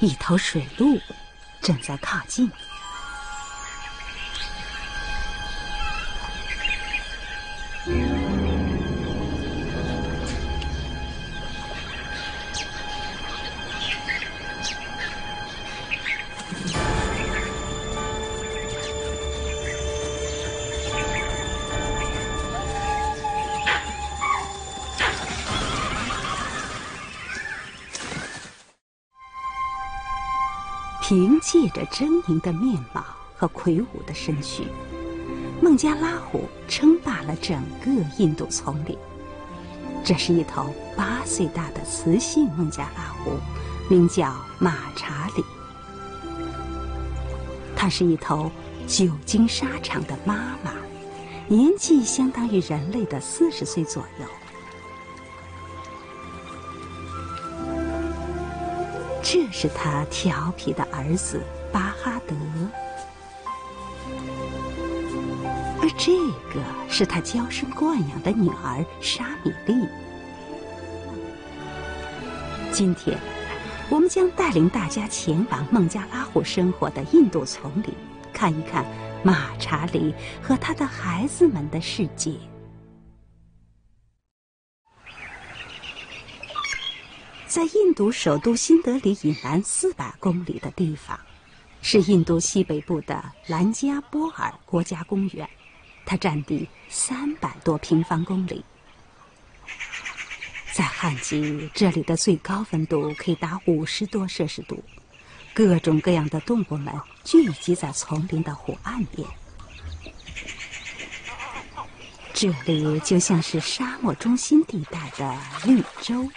一头水鹿正在靠近。借着狰狞的面貌和魁梧的身躯，孟加拉虎称霸了整个印度丛林。这是一头八岁大的雌性孟加拉虎，名叫马查里。它是一头久经沙场的妈妈，年纪相当于人类的四十岁左右。这是他调皮的儿子巴哈德，而这个是他娇生惯养的女儿沙米丽。今天，我们将带领大家前往孟加拉虎生活的印度丛林，看一看马查里和他的孩子们的世界。在印度首都新德里以南四百公里的地方，是印度西北部的兰加波尔国家公园，它占地三百多平方公里。在旱季，这里的最高温度可以达五十多摄氏度，各种各样的动物们聚集在丛林的湖岸边。这里就像是沙漠中心地带的绿洲。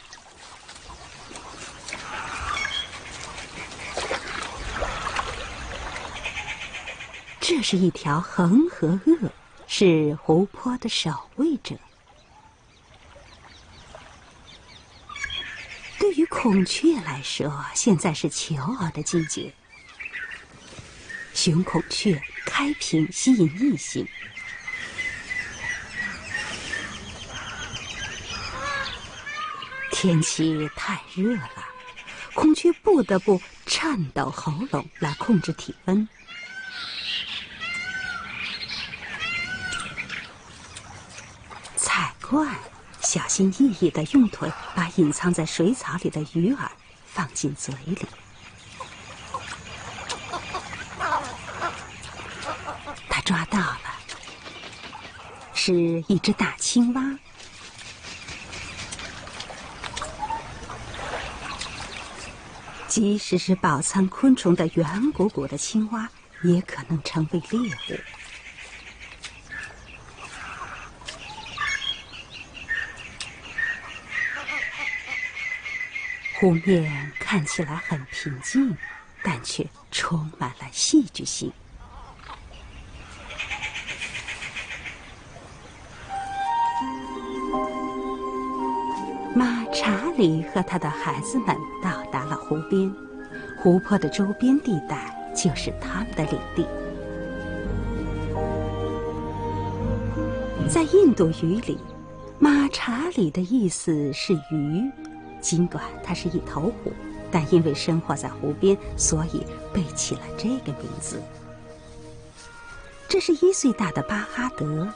这是一条恒河鳄，是湖泊的守卫者。对于孔雀来说，现在是求偶的季节。雄孔雀开屏吸引异性。天气太热了，孔雀不得不颤抖喉咙来控制体温。怪，小心翼翼地用腿把隐藏在水草里的鱼饵放进嘴里。他抓到了，是一只大青蛙。即使是饱餐昆虫的圆鼓鼓的青蛙，也可能成为猎物。湖面看起来很平静，但却充满了戏剧性。马查里和他的孩子们到达了湖边，湖泊的周边地带就是他们的领地。在印度语里，马查里的意思是鱼。尽管它是一头虎，但因为生活在湖边，所以被起了这个名字。这是一岁大的巴哈德，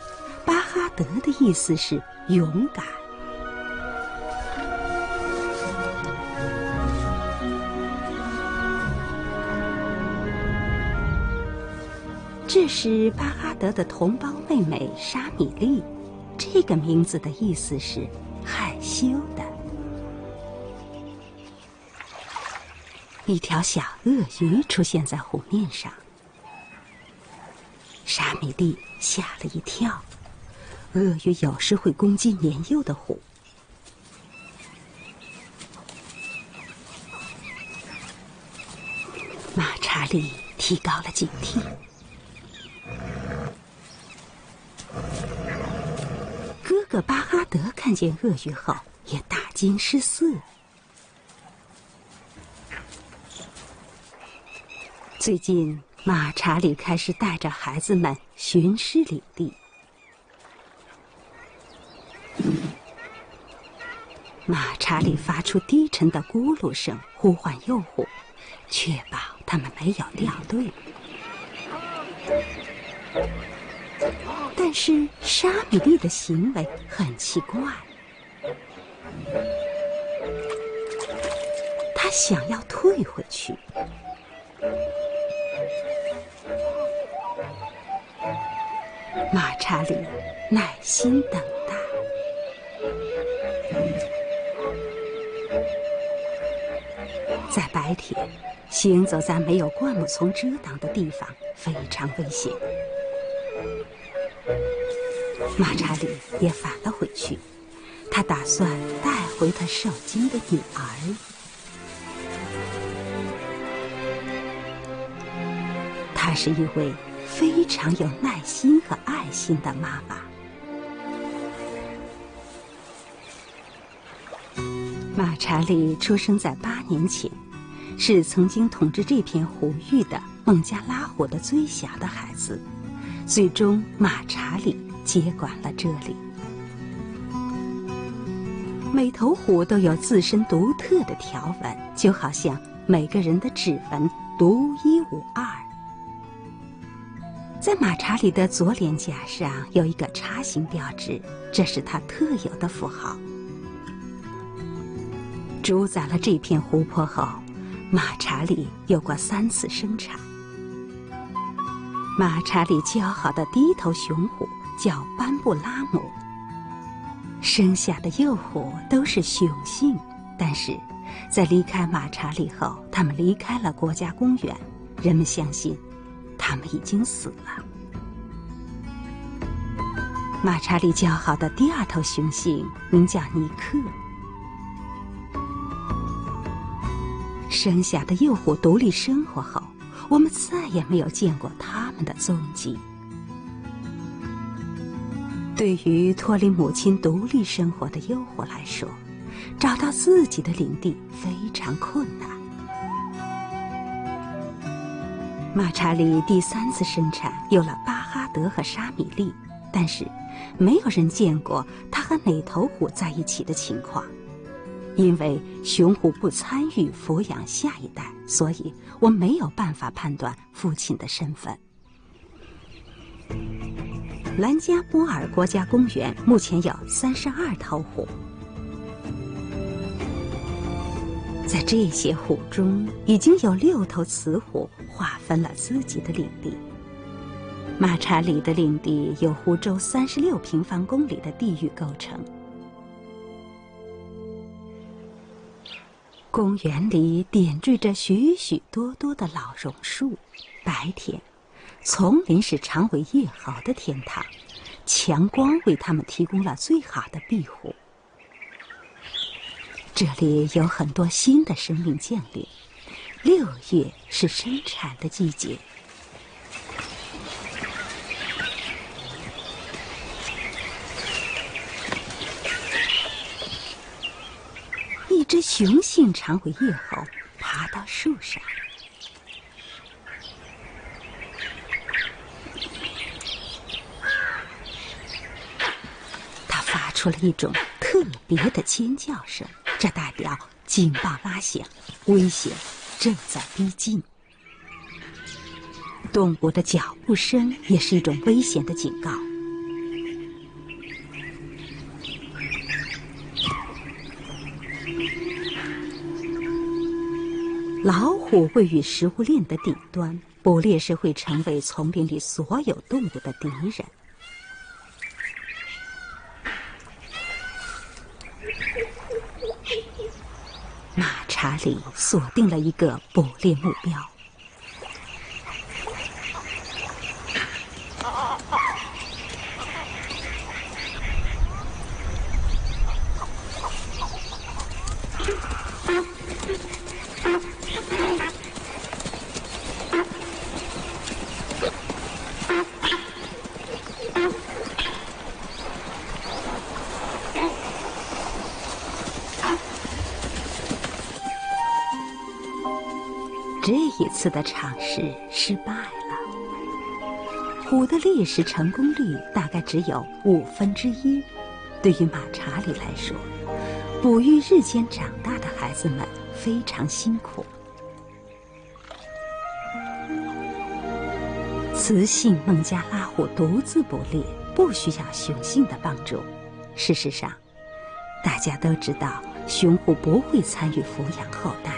巴哈德的意思是勇敢。这是巴哈德的同胞妹妹沙米丽，这个名字的意思是害羞的。一条小鳄鱼出现在湖面上，沙米蒂吓了一跳。鳄鱼有时会攻击年幼的虎。马查理提高了警惕。哥哥巴哈德看见鳄鱼后也大惊失色。最近，马查理开始带着孩子们巡视领地。马查理发出低沉的咕噜声，呼唤幼虎，确保他们没有掉队。但是沙米利的行为很奇怪，他想要退回去。马查理耐心等待，在白天，行走在没有灌木丛遮挡的地方非常危险。马查理也返了回去，他打算带回他受惊的女儿。是一位非常有耐心和爱心的妈妈。马查理出生在八年前，是曾经统治这片湖域的孟加拉虎的最小的孩子。最终，马查理接管了这里。每头虎都有自身独特的条纹，就好像每个人的指纹独一无二。在马查理的左脸颊上有一个叉形标志，这是他特有的符号。主宰了这片湖泊后，马查理有过三次生产。马查理姣好的第一头雄虎叫班布拉姆。生下的幼虎都是雄性，但是，在离开马查理后，他们离开了国家公园。人们相信，他们已经死了。马查理姣好的第二头雄性名叫尼克。生下的幼虎独立生活后。我们再也没有见过他们的踪迹。对于脱离母亲独立生活的幼虎来说，找到自己的领地非常困难。马查理第三次生产有了巴哈德和沙米利，但是没有人见过他和哪头虎在一起的情况。因为雄虎不参与抚养下一代，所以我没有办法判断父亲的身份。兰加波尔国家公园目前有三十二头虎，在这些虎中，已经有六头雌虎划分了自己的领地。马查里的领地由湖州三十六平方公里的地域构成。公园里点缀着许许多多的老榕树，白天，丛林是长尾叶猴的天堂，强光为它们提供了最好的庇护。这里有很多新的生命降临，六月是生产的季节。一只雄性长尾叶猴爬到树上，它发出了一种特别的尖叫声，这代表警报拉响，危险正在逼近。动物的脚步声也是一种危险的警告。老虎位于食物链的顶端，捕猎时会成为丛林里所有动物的敌人。马查理锁定了一个捕猎目标。是失败了。虎的猎食成功率大概只有五分之一，对于马查理来说，哺育日间长大的孩子们非常辛苦。雌性孟加拉虎独自捕猎，不需要雄性的帮助。事实上，大家都知道，雄虎不会参与抚养后代。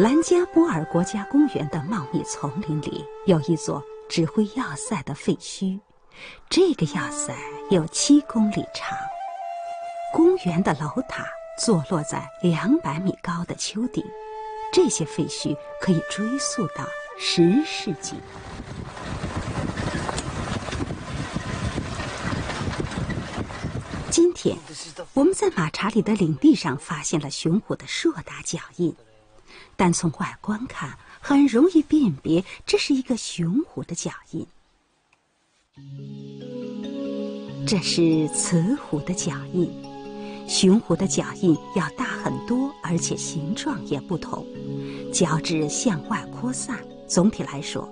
兰加波尔国家公园的茂密丛林里，有一座指挥要塞的废墟。这个要塞有七公里长。公园的楼塔坐落在两百米高的丘顶。这些废墟可以追溯到十世纪。今天，我们在马查里的领地上发现了雄虎的硕大脚印。但从外观看，很容易辨别这是一个雄虎的脚印。这是雌虎的脚印，雄虎的脚印要大很多，而且形状也不同，脚趾向外扩散。总体来说，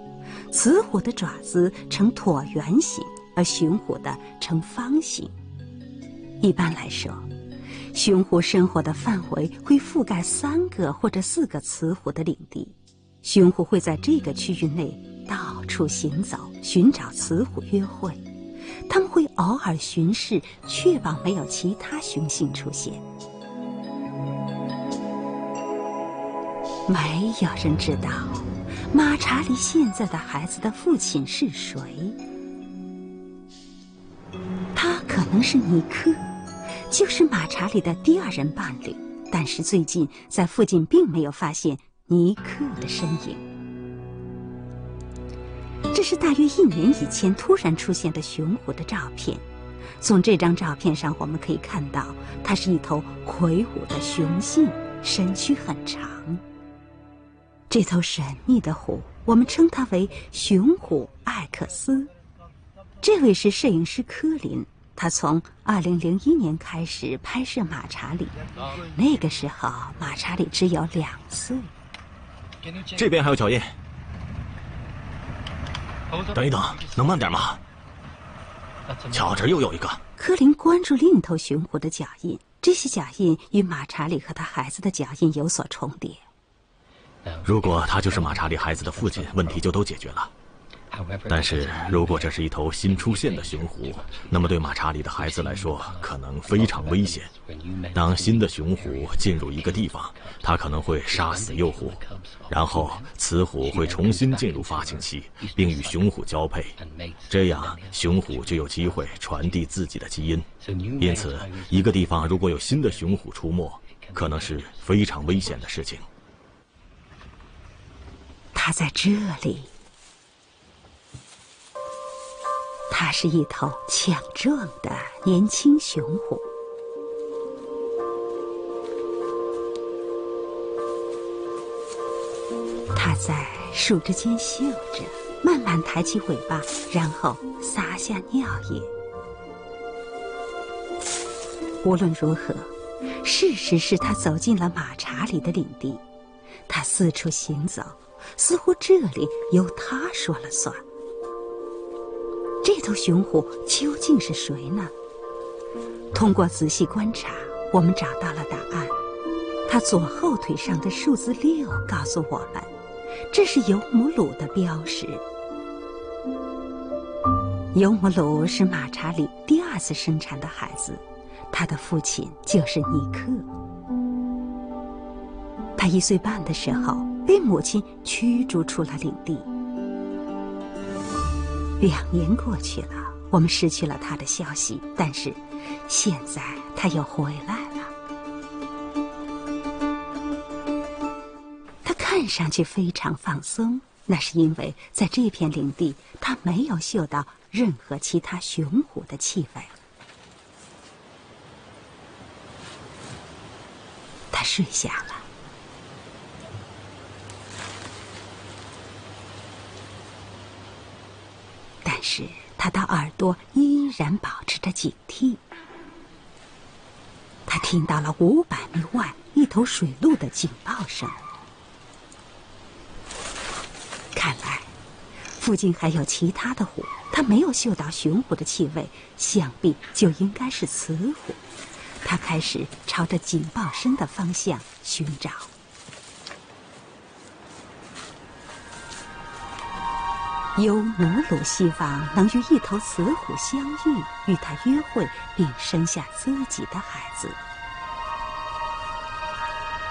雌虎的爪子呈椭圆形，而雄虎的呈方形。一般来说。雄虎生活的范围会覆盖三个或者四个雌虎的领地，雄虎会在这个区域内到处行走，寻找雌虎约会。他们会偶尔巡视，确保没有其他雄性出现。没有人知道马查里现在的孩子的父亲是谁，他可能是尼克。就是马查里的第二任伴侣，但是最近在附近并没有发现尼克的身影。这是大约一年以前突然出现的雄虎的照片。从这张照片上，我们可以看到，它是一头魁梧的雄性，身躯很长。这头神秘的虎，我们称它为雄虎艾克斯。这位是摄影师科林。他从二零零一年开始拍摄马查理，那个时候马查理只有两岁。这边还有脚印，等一等，能慢点吗？瞧，这又有一个。科林关注另一头雄虎的脚印，这些脚印与马查理和他孩子的脚印有所重叠。如果他就是马查理孩子的父亲，问题就都解决了。但是如果这是一头新出现的雄虎，那么对马查里的孩子来说可能非常危险。当新的雄虎进入一个地方，它可能会杀死幼虎，然后雌虎会重新进入发情期，并与雄虎交配，这样雄虎就有机会传递自己的基因。因此，一个地方如果有新的雄虎出没，可能是非常危险的事情。它在这里。它是一头强壮的年轻雄虎，它在树枝间嗅着，慢慢抬起尾巴，然后撒下尿液。无论如何，事实是它走进了马查里的领地，它四处行走，似乎这里由他说了算。这头雄虎究竟是谁呢？通过仔细观察，我们找到了答案。它左后腿上的数字六告诉我们，这是尤姆鲁的标识。尤姆鲁是马查里第二次生产的孩子，他的父亲就是尼克。他一岁半的时候被母亲驱逐出了领地。两年过去了，我们失去了他的消息，但是现在他又回来了。他看上去非常放松，那是因为在这片领地，他没有嗅到任何其他雄虎的气味。他睡下了。但是他的耳朵依然保持着警惕。他听到了五百米外一头水鹿的警报声。看来附近还有其他的虎，他没有嗅到雄虎的气味，想必就应该是雌虎。他开始朝着警报声的方向寻找。尤努鲁希望能与一头雌虎相遇，与他约会，并生下自己的孩子。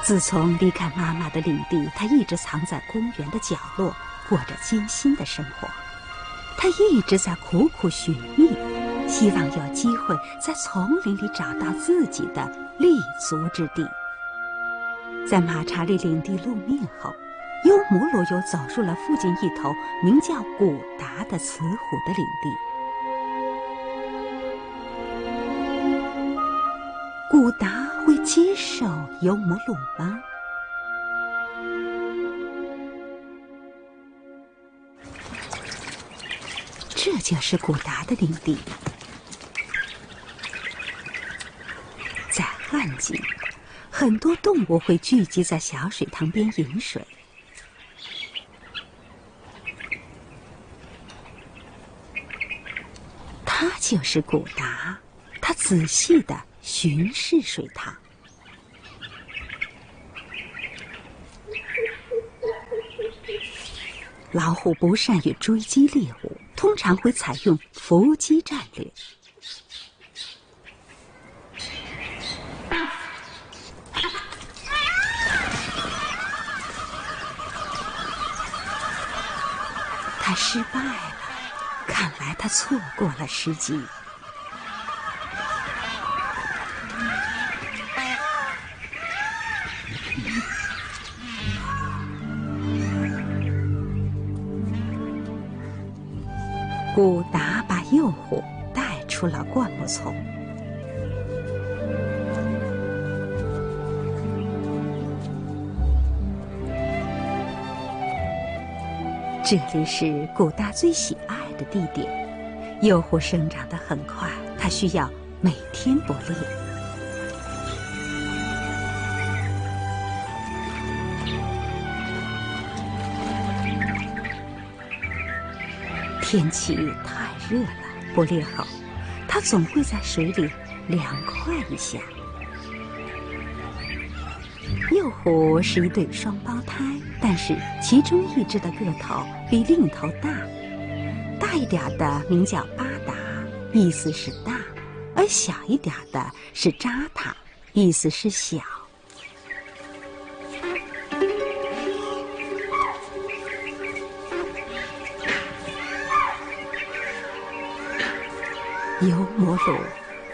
自从离开妈妈的领地，他一直藏在公园的角落，过着艰辛的生活。他一直在苦苦寻觅，希望有机会在丛林里找到自己的立足之地。在马查利领地露面后。尤摩鲁又走入了附近一头名叫古达的雌虎的领地。古达会接受尤摩鲁吗？这就是古达的领地，在旱季，很多动物会聚集在小水塘边饮水。就是古达，他仔细的巡视水塘。老虎不善于追击猎物，通常会采用伏击战略。他失败了。看来他错过了时机。古达把幼虎带出了灌木丛。这里是古达最喜爱。的地点，诱虎生长得很快，它需要每天捕猎。天气太热了，捕猎后，它总会在水里凉快一下。幼虎是一对双胞胎，但是其中一只的个头比另一头大。一点的名叫巴达，意思是大；而小一点的是扎塔，意思是小。尤摩鲁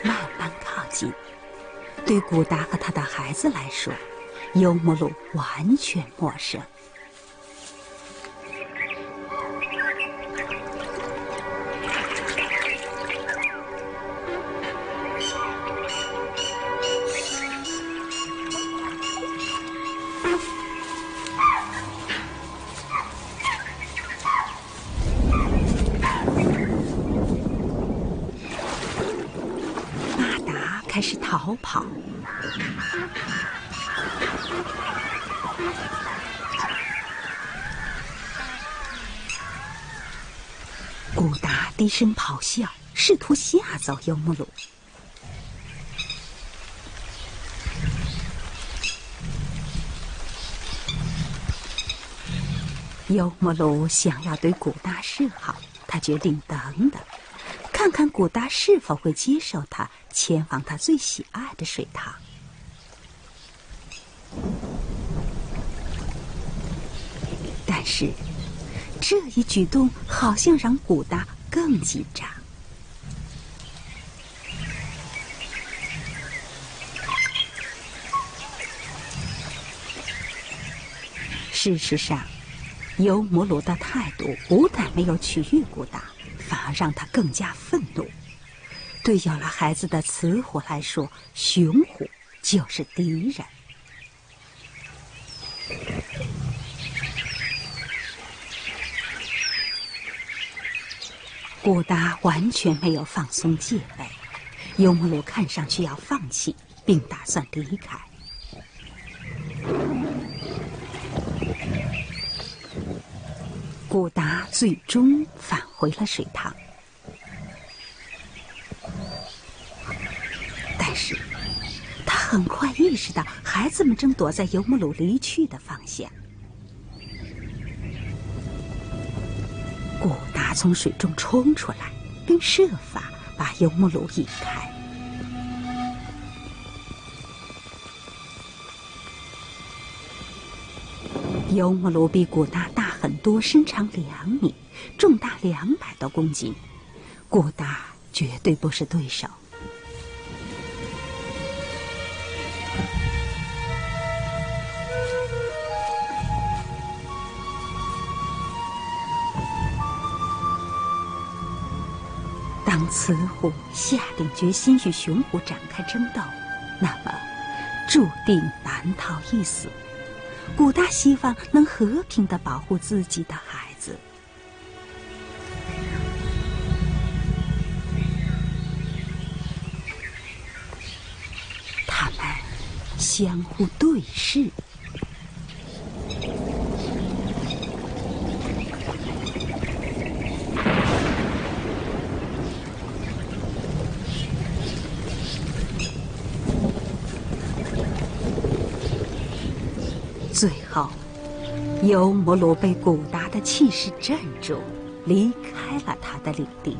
慢慢靠近，对古达和他的孩子来说，尤摩鲁完全陌生。逃跑！古达低声咆哮，试图吓走尤木鲁。尤木鲁想要对古达示好，他决定等等。看看古达是否会接受他前往他最喜爱的水塘。但是，这一举动好像让古达更紧张。事实上，尤摩罗的态度不但没有取悦古达。反而让他更加愤怒。对有了孩子的雌虎来说，雄虎就是敌人。古达完全没有放松戒备，尤姆鲁看上去要放弃，并打算离开。古达最终返回了水塘，是，他很快意识到孩子们正躲在尤姆鲁离去的方向。古达从水中冲出来，并设法把尤姆鲁引开。尤姆鲁比古达大很多，身长两米，重达两百多公斤，古达绝对不是对手。雌虎下定决心与雄虎展开争斗，那么注定难逃一死。古大希望能和平的保护自己的孩子。他们相互对视。最后，尤摩罗被古达的气势镇住，离开了他的领地。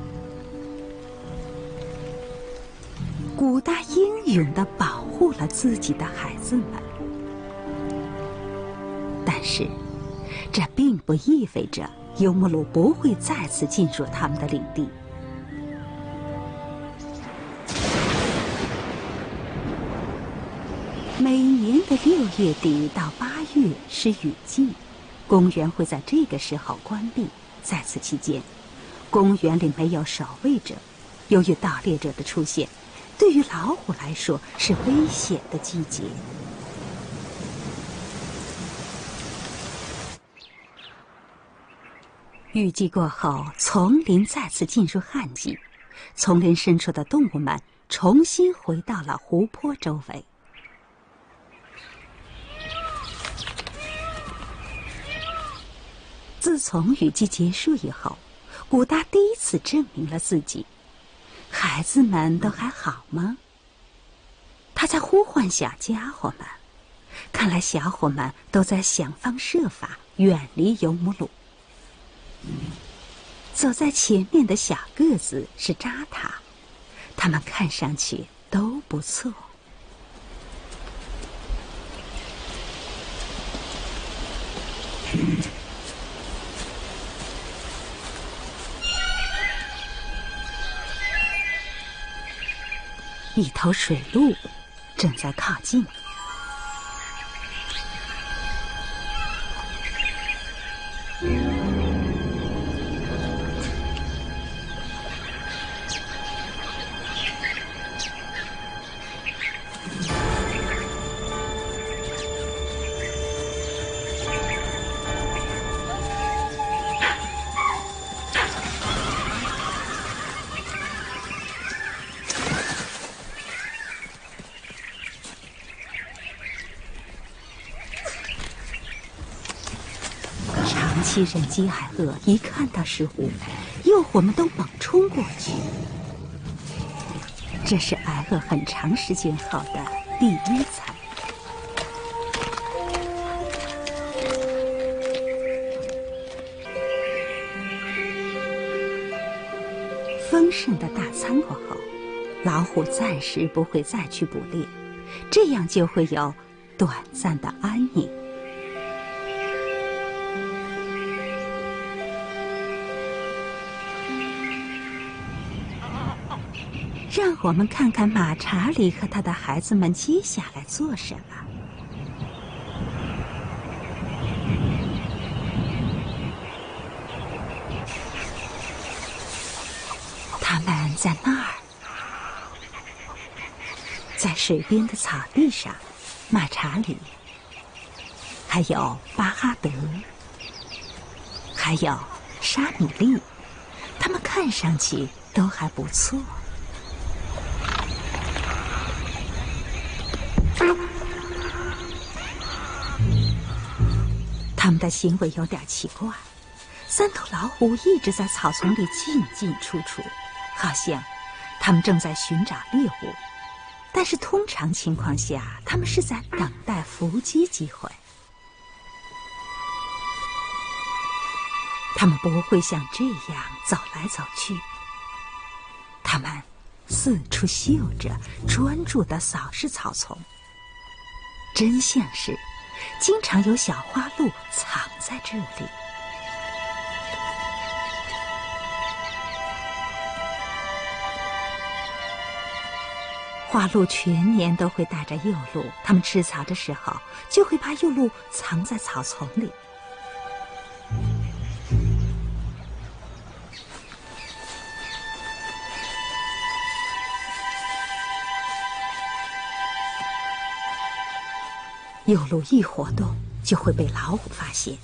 古达英勇的保护了自己的孩子们，但是，这并不意味着尤摩罗不会再次进入他们的领地。每年的六月底到八月是雨季，公园会在这个时候关闭。在此期间，公园里没有守卫者。由于盗猎者的出现，对于老虎来说是危险的季节。雨季过后，丛林再次进入旱季，丛林深处的动物们重新回到了湖泊周围。自从雨季结束以后，古达第一次证明了自己。孩子们都还好吗？他在呼唤小家伙们，看来小伙们都在想方设法远离尤姆鲁。走在前面的小个子是扎塔，他们看上去都不错。一头水鹿正在靠近。其人饥挨饿，一看到石虎，诱惑们都猛冲过去。这是挨饿很长时间后的第一餐。丰盛的大餐过后，老虎暂时不会再去捕猎，这样就会有短暂的安宁。我们看看马查理和他的孩子们接下来做什么。他们在那儿，在水边的草地上，马查理，还有巴哈德，还有沙米利，他们看上去都还不错。他们的行为有点奇怪，三头老虎一直在草丛里进进出出，好像他们正在寻找猎物。但是通常情况下，他们是在等待伏击机会。他们不会像这样走来走去，他们四处嗅着，专注的扫视草丛。真相是，经常有小花鹿藏在这里。花鹿全年都会带着幼鹿，它们吃草的时候就会把幼鹿藏在草丛里。幼鹿一活动，就会被老虎发现。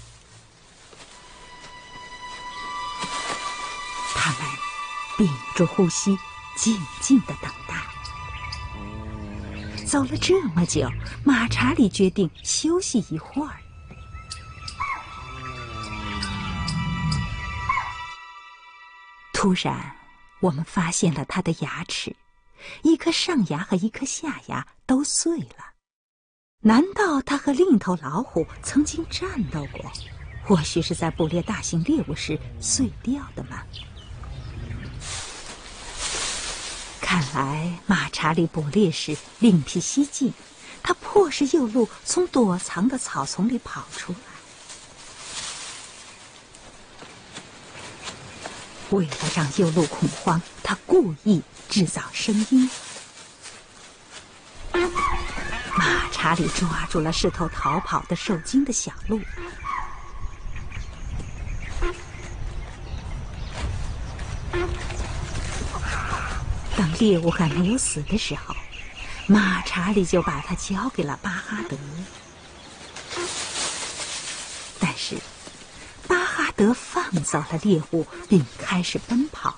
它们屏住呼吸，静静的等待。走了这么久，马查理决定休息一会儿。突然，我们发现了他的牙齿，一颗上牙和一颗下牙都碎了。难道他和另一头老虎曾经战斗过？或许是在捕猎大型猎物时碎掉的吗？看来马查理捕猎时另辟蹊径，他迫使幼鹿从躲藏的草丛里跑出来。为了让幼鹿恐慌，他故意制造声音。查理抓住了试图逃跑的受惊的小鹿。当猎物还没有死的时候，马查理就把它交给了巴哈德。但是，巴哈德放走了猎物，并开始奔跑。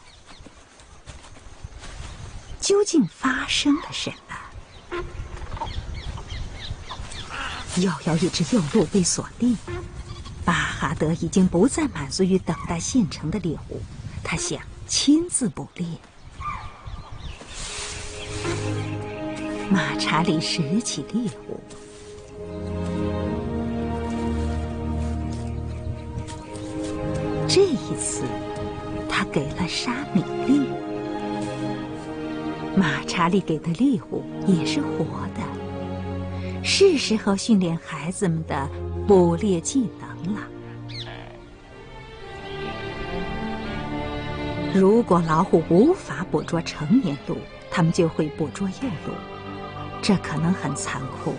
究竟发生了什么？又有一只幼鹿被锁定。巴哈德已经不再满足于等待现成的猎物，他想亲自捕猎。马查理拾起猎物，这一次他给了沙米粒。马查理给的猎物也是活的，是时候训练孩子们的捕猎技能了。如果老虎无法捕捉成年鹿，他们就会捕捉幼鹿。这可能很残酷，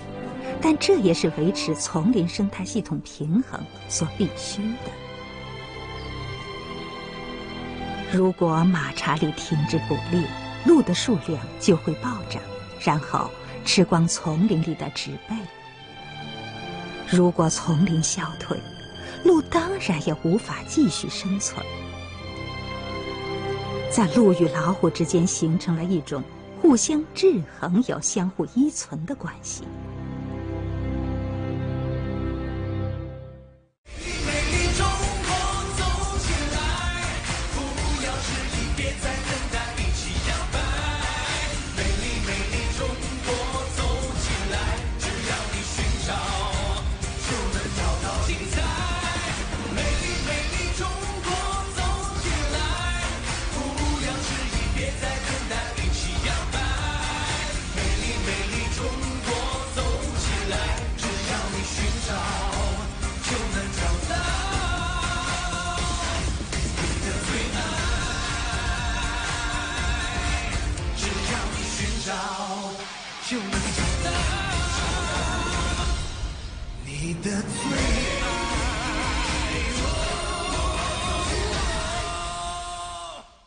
但这也是维持丛林生态系统平衡所必须的。如果马查理停止捕猎，鹿的数量就会暴涨，然后吃光丛林里的植被。如果丛林消退，鹿当然也无法继续生存。在鹿与老虎之间形成了一种。互相制衡，又相互依存的关系。